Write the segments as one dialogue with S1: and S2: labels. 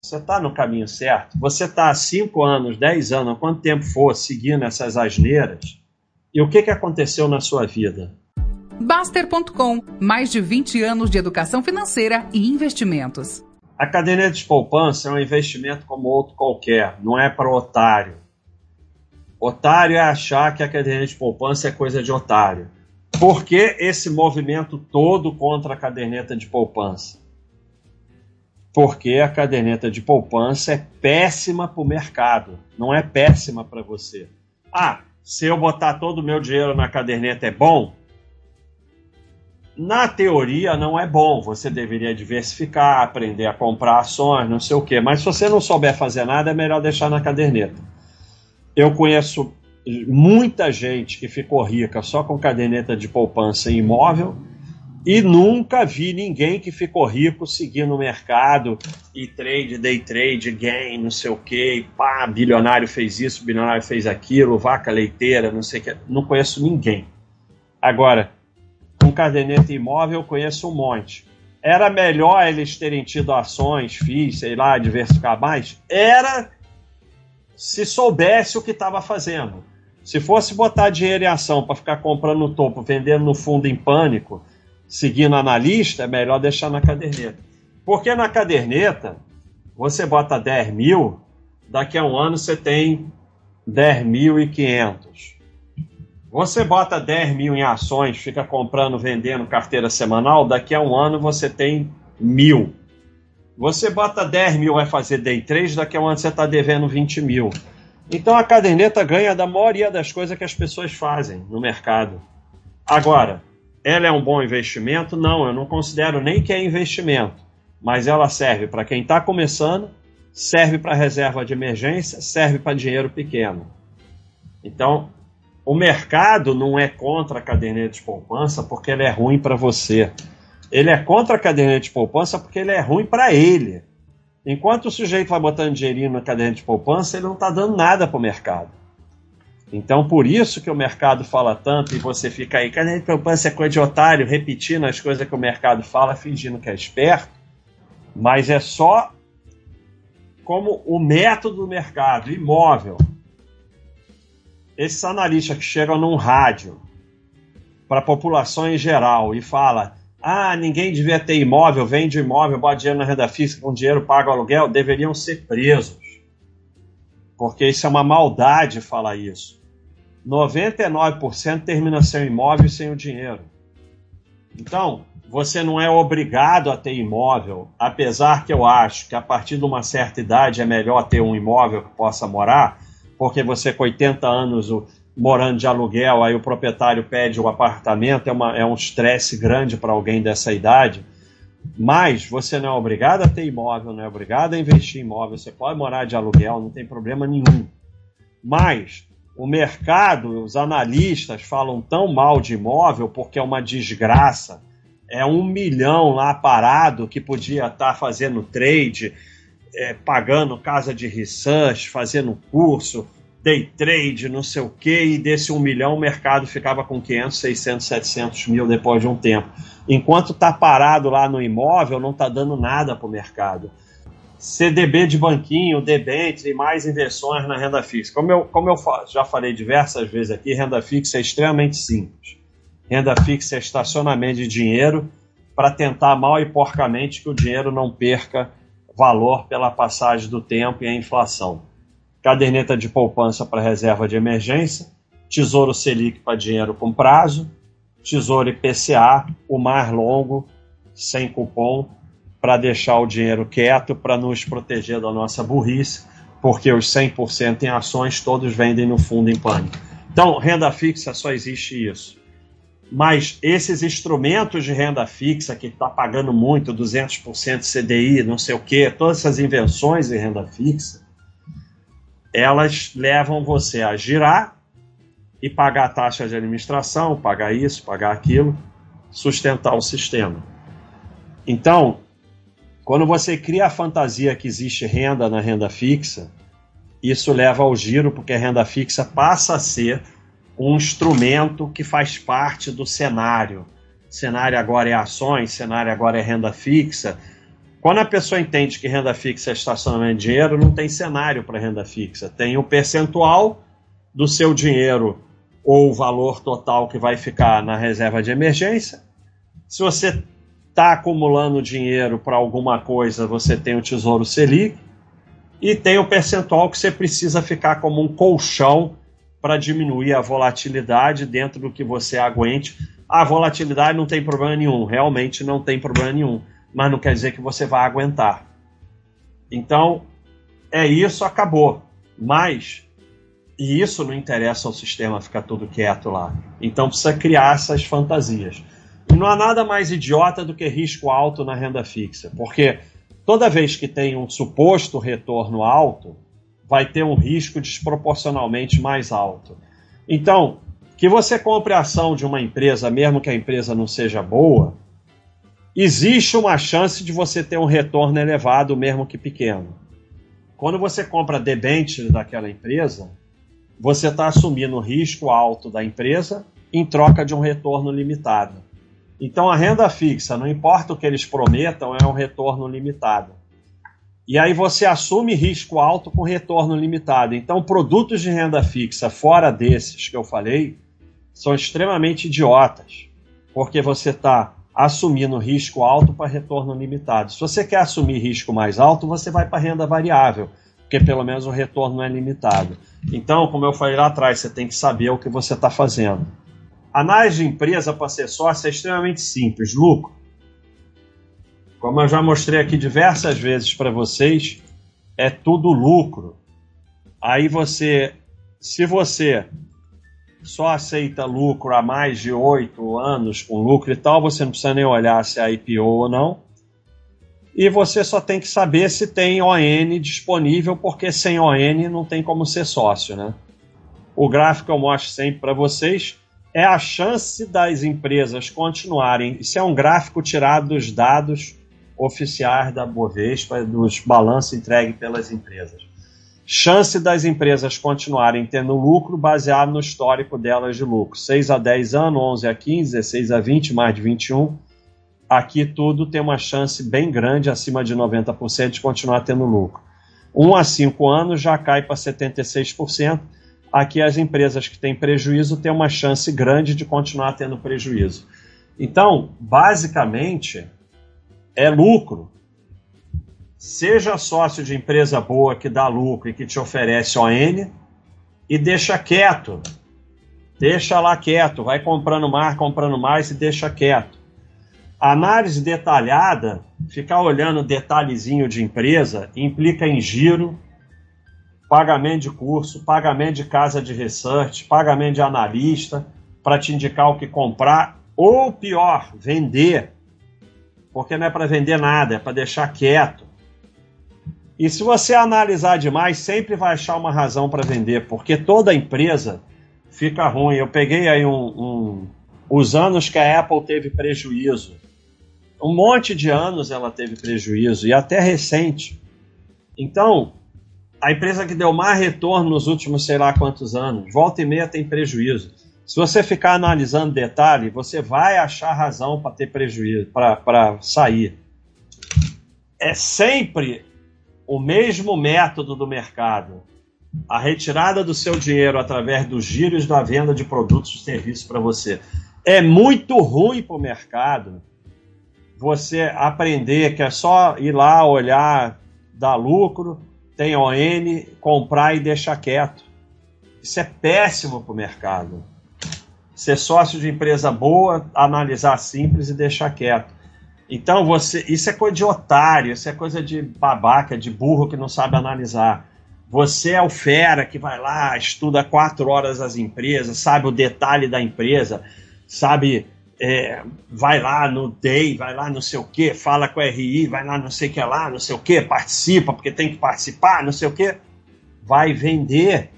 S1: Você está no caminho certo? Você está há 5 anos, 10 anos, quanto tempo for seguindo essas asneiras? E o que, que aconteceu na sua vida?
S2: Baster.com mais de 20 anos de educação financeira e investimentos.
S1: A caderneta de poupança é um investimento como outro qualquer, não é para otário. Otário é achar que a caderneta de poupança é coisa de otário. Por que esse movimento todo contra a caderneta de poupança? Porque a caderneta de poupança é péssima para o mercado, não é péssima para você. Ah, se eu botar todo o meu dinheiro na caderneta é bom? Na teoria não é bom, você deveria diversificar, aprender a comprar ações, não sei o quê, mas se você não souber fazer nada, é melhor deixar na caderneta. Eu conheço muita gente que ficou rica só com caderneta de poupança em imóvel e nunca vi ninguém que ficou rico seguindo o mercado e trade, day trade, gain, não sei o que, pá, bilionário fez isso, bilionário fez aquilo, vaca leiteira, não sei o que. Não conheço ninguém. Agora, com caderneta imóvel eu conheço um monte. Era melhor eles terem tido ações, FIIs, sei lá, diversificar mais? Era se soubesse o que estava fazendo. Se fosse botar dinheiro em ação para ficar comprando no topo, vendendo no fundo em pânico, seguindo analista, é melhor deixar na caderneta. Porque na caderneta, você bota 10 mil, daqui a um ano você tem 10.500. Você bota 10 mil em ações, fica comprando, vendendo carteira semanal, daqui a um ano você tem mil. Você bota 10 mil, vai fazer day 3, daqui a um ano você está devendo 20 mil. Então a caderneta ganha da maioria das coisas que as pessoas fazem no mercado. Agora, ela é um bom investimento? Não, eu não considero nem que é investimento, mas ela serve para quem está começando, serve para reserva de emergência, serve para dinheiro pequeno. Então, o mercado não é contra a caderneta de poupança porque ele é ruim para você. Ele é contra a caderneta de poupança porque ele é ruim para ele. Enquanto o sujeito vai botando dinheirinho na caderneta de poupança, ele não está dando nada para o mercado. Então, por isso que o mercado fala tanto e você fica aí, cadê a poupança coisa de otário, repetindo as coisas que o mercado fala, fingindo que é esperto, mas é só como o método do mercado, imóvel. Esses analistas que chegam num rádio para a população em geral e fala ah, ninguém devia ter imóvel, vende imóvel, bota dinheiro na renda fixa, com dinheiro paga o aluguel, deveriam ser presos. Porque isso é uma maldade falar isso. 99% termina sem imóvel sem o dinheiro. Então, você não é obrigado a ter imóvel, apesar que eu acho que a partir de uma certa idade é melhor ter um imóvel que possa morar, porque você com 80 anos morando de aluguel, aí o proprietário pede o apartamento, é, uma, é um estresse grande para alguém dessa idade. Mas você não é obrigado a ter imóvel, não é obrigado a investir em imóvel, você pode morar de aluguel, não tem problema nenhum. Mas o mercado, os analistas falam tão mal de imóvel porque é uma desgraça. É um milhão lá parado que podia estar tá fazendo trade, é, pagando casa de research, fazendo curso, day trade, não sei o que, e desse um milhão o mercado ficava com 500, 600, 700 mil depois de um tempo. Enquanto está parado lá no imóvel, não está dando nada para o mercado. CDB de banquinho, debênture mais inversões na renda fixa. Como eu, como eu já falei diversas vezes aqui, renda fixa é extremamente simples. Renda fixa é estacionamento de dinheiro para tentar mal e porcamente que o dinheiro não perca valor pela passagem do tempo e a inflação. Caderneta de poupança para reserva de emergência, Tesouro Selic para dinheiro com prazo, Tesouro IPCA, o mais longo, sem cupom, para deixar o dinheiro quieto, para nos proteger da nossa burrice, porque os 100% em ações todos vendem no fundo em pânico. Então, renda fixa só existe isso. Mas esses instrumentos de renda fixa que está pagando muito, 200% CDI, não sei o quê, todas essas invenções de renda fixa, elas levam você a girar e pagar taxa de administração, pagar isso, pagar aquilo, sustentar o sistema. Então, quando você cria a fantasia que existe renda na renda fixa, isso leva ao giro, porque a renda fixa passa a ser um instrumento que faz parte do cenário. Cenário agora é ações, cenário agora é renda fixa. Quando a pessoa entende que renda fixa é estacionamento de dinheiro, não tem cenário para renda fixa. Tem o percentual do seu dinheiro ou o valor total que vai ficar na reserva de emergência. Se você está acumulando dinheiro para alguma coisa, você tem o Tesouro Selic e tem o percentual que você precisa ficar como um colchão para diminuir a volatilidade dentro do que você aguente. A volatilidade não tem problema nenhum, realmente não tem problema nenhum mas não quer dizer que você vai aguentar. Então, é isso, acabou. Mas, e isso não interessa ao sistema ficar tudo quieto lá. Então precisa criar essas fantasias. Não há nada mais idiota do que risco alto na renda fixa, porque toda vez que tem um suposto retorno alto, vai ter um risco desproporcionalmente mais alto. Então, que você compre a ação de uma empresa, mesmo que a empresa não seja boa, existe uma chance de você ter um retorno elevado, mesmo que pequeno. Quando você compra debênture daquela empresa, você está assumindo o risco alto da empresa em troca de um retorno limitado. Então a renda fixa, não importa o que eles prometam, é um retorno limitado. E aí você assume risco alto com retorno limitado. Então produtos de renda fixa fora desses que eu falei são extremamente idiotas, porque você está assumindo risco alto para retorno limitado. Se você quer assumir risco mais alto, você vai para renda variável, porque pelo menos o retorno é limitado. Então, como eu falei lá atrás, você tem que saber o que você está fazendo. Análise de empresa para ser sócio é extremamente simples. Lucro. Como eu já mostrei aqui diversas vezes para vocês, é tudo lucro. Aí você, se você só aceita lucro há mais de oito anos com lucro e tal, você não precisa nem olhar se é IPO ou não. E você só tem que saber se tem ON disponível, porque sem ON não tem como ser sócio, né? O gráfico eu mostro sempre para vocês é a chance das empresas continuarem. Isso é um gráfico tirado dos dados oficiais da Bovespa, dos balanços entregues pelas empresas chance das empresas continuarem tendo lucro baseado no histórico delas de lucro. 6 a 10 anos, 11 a 15, 16 a 20, mais de 21. Aqui tudo tem uma chance bem grande, acima de 90%, de continuar tendo lucro. 1 a 5 anos já cai para 76%. Aqui as empresas que têm prejuízo têm uma chance grande de continuar tendo prejuízo. Então, basicamente, é lucro Seja sócio de empresa boa que dá lucro e que te oferece ON e deixa quieto. Deixa lá quieto, vai comprando mais, comprando mais e deixa quieto. análise detalhada, ficar olhando detalhezinho de empresa, implica em giro, pagamento de curso, pagamento de casa de research, pagamento de analista para te indicar o que comprar, ou pior, vender. Porque não é para vender nada, é para deixar quieto. E se você analisar demais, sempre vai achar uma razão para vender, porque toda empresa fica ruim. Eu peguei aí um, um, os anos que a Apple teve prejuízo. Um monte de anos ela teve prejuízo, e até recente. Então, a empresa que deu mais retorno nos últimos sei lá quantos anos, volta e meia tem prejuízo. Se você ficar analisando detalhe, você vai achar razão para ter prejuízo, para sair. É sempre o mesmo método do mercado, a retirada do seu dinheiro através dos giros da venda de produtos e serviços para você, é muito ruim para o mercado você aprender que é só ir lá, olhar, dar lucro, tem ON, comprar e deixar quieto. Isso é péssimo para o mercado. Ser sócio de empresa boa, analisar simples e deixar quieto. Então você, isso é coisa de otário, isso é coisa de babaca, de burro que não sabe analisar. Você é o fera que vai lá, estuda quatro horas as empresas, sabe o detalhe da empresa, sabe, é, vai lá no DEI, vai lá não sei o que, fala com a RI, vai lá não sei o que lá, não sei o que, participa porque tem que participar, não sei o que, vai vender.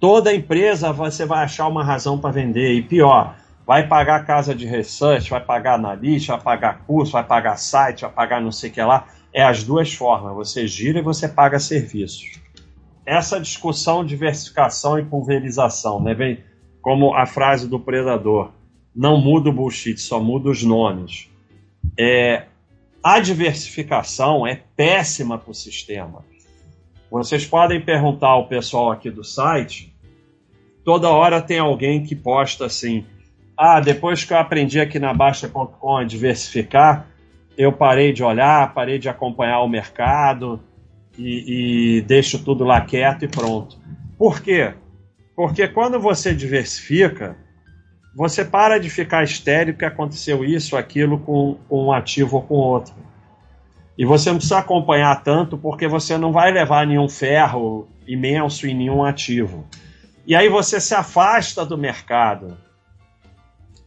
S1: Toda empresa você vai achar uma razão para vender e pior, vai pagar casa de research, vai pagar analista, vai pagar curso, vai pagar site, vai pagar não sei o que lá. É as duas formas, você gira e você paga serviços. Essa discussão diversificação e pulverização, né? Vem como a frase do predador, não muda o bullshit, só muda os nomes. É, A diversificação é péssima para o sistema. Vocês podem perguntar ao pessoal aqui do site. Toda hora tem alguém que posta assim: Ah, depois que eu aprendi aqui na Baixa.com a diversificar, eu parei de olhar, parei de acompanhar o mercado e, e deixo tudo lá quieto e pronto. Por quê? Porque quando você diversifica, você para de ficar estéreo que aconteceu isso, aquilo com, com um ativo ou com outro. E você não precisa acompanhar tanto porque você não vai levar nenhum ferro imenso em nenhum ativo. E aí você se afasta do mercado,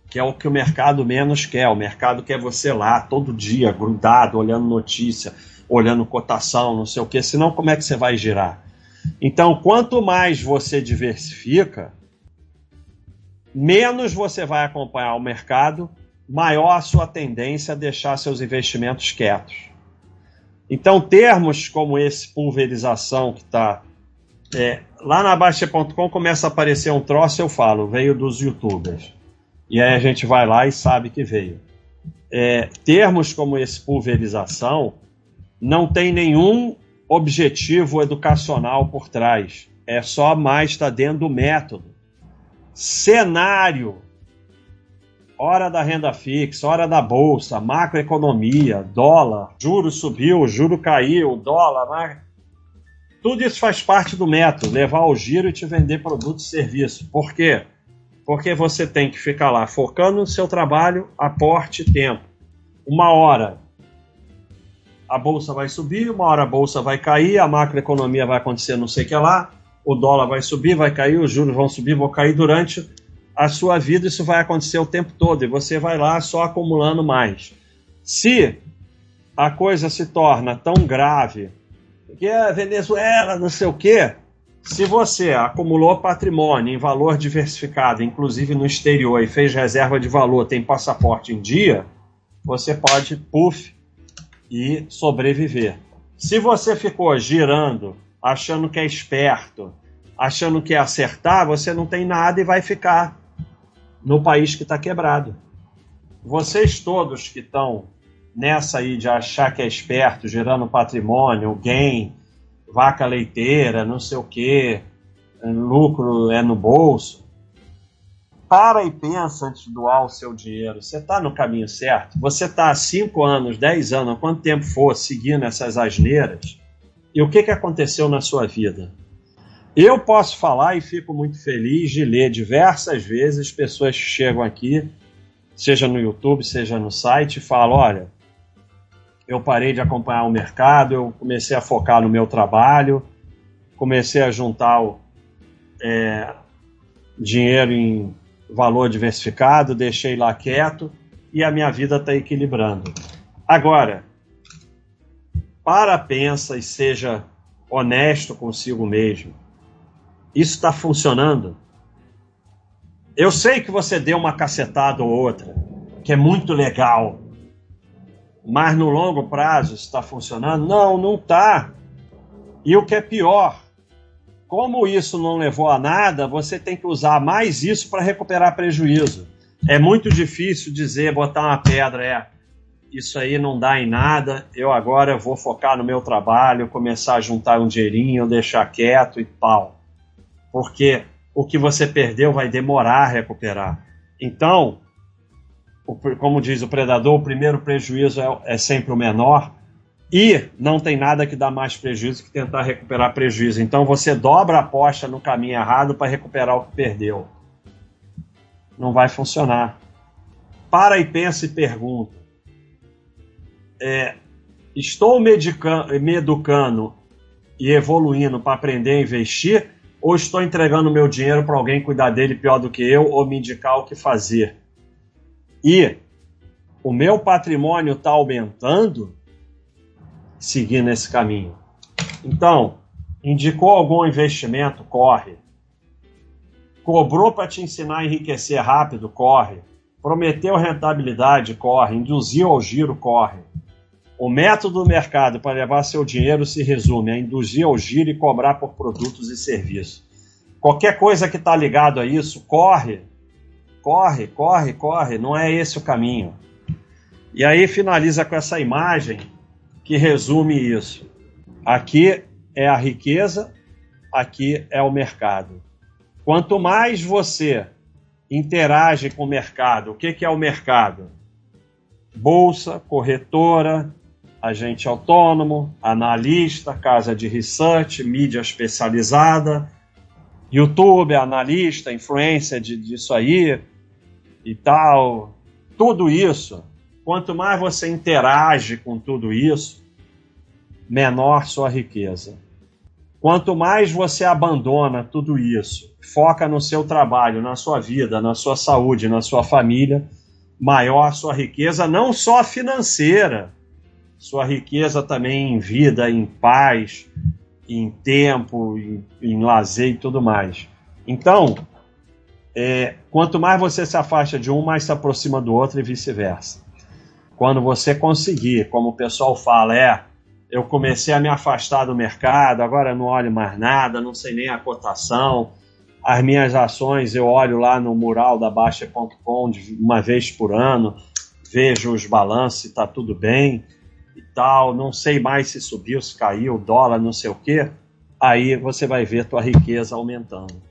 S1: que é o que o mercado menos quer. O mercado quer você lá todo dia, grudado, olhando notícia, olhando cotação, não sei o que, senão como é que você vai girar? Então, quanto mais você diversifica, menos você vai acompanhar o mercado, maior a sua tendência a deixar seus investimentos quietos. Então, termos como esse pulverização que está é, lá na Baixa.com começa a aparecer um troço, eu falo, veio dos youtubers. E aí a gente vai lá e sabe que veio. É, termos como esse pulverização não tem nenhum objetivo educacional por trás. É só mais está dentro do método. Cenário. Hora da renda fixa, hora da bolsa, macroeconomia, dólar, juro subiu, juro caiu, dólar, tudo isso faz parte do método, levar ao giro e te vender produto e serviço. Por quê? Porque você tem que ficar lá focando no seu trabalho, aporte tempo. Uma hora a bolsa vai subir, uma hora a bolsa vai cair, a macroeconomia vai acontecer não sei o que lá, o dólar vai subir, vai cair, os juros vão subir, vão cair durante a sua vida, isso vai acontecer o tempo todo e você vai lá só acumulando mais. Se a coisa se torna tão grave, que é Venezuela, não sei o quê, se você acumulou patrimônio em valor diversificado, inclusive no exterior, e fez reserva de valor, tem passaporte em dia, você pode, puff, e sobreviver. Se você ficou girando, achando que é esperto, achando que é acertar, você não tem nada e vai ficar no país que está quebrado. Vocês todos que estão nessa aí de achar que é esperto, gerando patrimônio, gain, vaca leiteira, não sei o que, lucro é no bolso, para e pensa antes de doar o seu dinheiro. Você está no caminho certo? Você está há 5 anos, 10 anos, quanto tempo for seguindo essas asneiras? E o que, que aconteceu na sua vida? Eu posso falar e fico muito feliz de ler diversas vezes pessoas que chegam aqui, seja no YouTube, seja no site, e falam: olha, eu parei de acompanhar o mercado, eu comecei a focar no meu trabalho, comecei a juntar o, é, dinheiro em valor diversificado, deixei lá quieto e a minha vida está equilibrando. Agora, para, pensa e seja honesto consigo mesmo. Isso está funcionando? Eu sei que você deu uma cacetada ou outra, que é muito legal, mas no longo prazo está funcionando? Não, não está. E o que é pior, como isso não levou a nada, você tem que usar mais isso para recuperar prejuízo. É muito difícil dizer, botar uma pedra, é, isso aí não dá em nada, eu agora vou focar no meu trabalho, começar a juntar um dinheirinho, deixar quieto e tal. Porque o que você perdeu vai demorar a recuperar. Então, como diz o predador, o primeiro prejuízo é, é sempre o menor. E não tem nada que dá mais prejuízo que tentar recuperar prejuízo. Então você dobra a aposta no caminho errado para recuperar o que perdeu. Não vai funcionar. Para e pensa e pergunta. É, estou me educando e evoluindo para aprender a investir ou estou entregando meu dinheiro para alguém cuidar dele pior do que eu ou me indicar o que fazer? E o meu patrimônio está aumentando? seguir nesse caminho. Então, indicou algum investimento, corre. Cobrou para te ensinar a enriquecer rápido, corre. Prometeu rentabilidade, corre. Induziu ao giro, corre. O método do mercado para levar seu dinheiro se resume a induzir ao giro e cobrar por produtos e serviços. Qualquer coisa que está ligado a isso, corre. Corre, corre, corre. Não é esse o caminho. E aí finaliza com essa imagem que resume isso. Aqui é a riqueza, aqui é o mercado. Quanto mais você interage com o mercado, o que, que é o mercado? Bolsa, corretora, agente autônomo, analista, casa de research, mídia especializada, YouTube, analista, influência de, disso aí e tal. Tudo isso, quanto mais você interage com tudo isso, menor sua riqueza. Quanto mais você abandona tudo isso, foca no seu trabalho, na sua vida, na sua saúde, na sua família, maior sua riqueza, não só financeira, sua riqueza também em vida, em paz, em tempo, em, em lazer e tudo mais. Então, é, quanto mais você se afasta de um, mais se aproxima do outro e vice-versa. Quando você conseguir, como o pessoal fala, é, eu comecei a me afastar do mercado, agora não olho mais nada, não sei nem a cotação. As minhas ações eu olho lá no mural da Baixa.com uma vez por ano, vejo os balanços, está tudo bem e tal, não sei mais se subiu, se caiu, dólar, não sei o quê, aí você vai ver tua riqueza aumentando.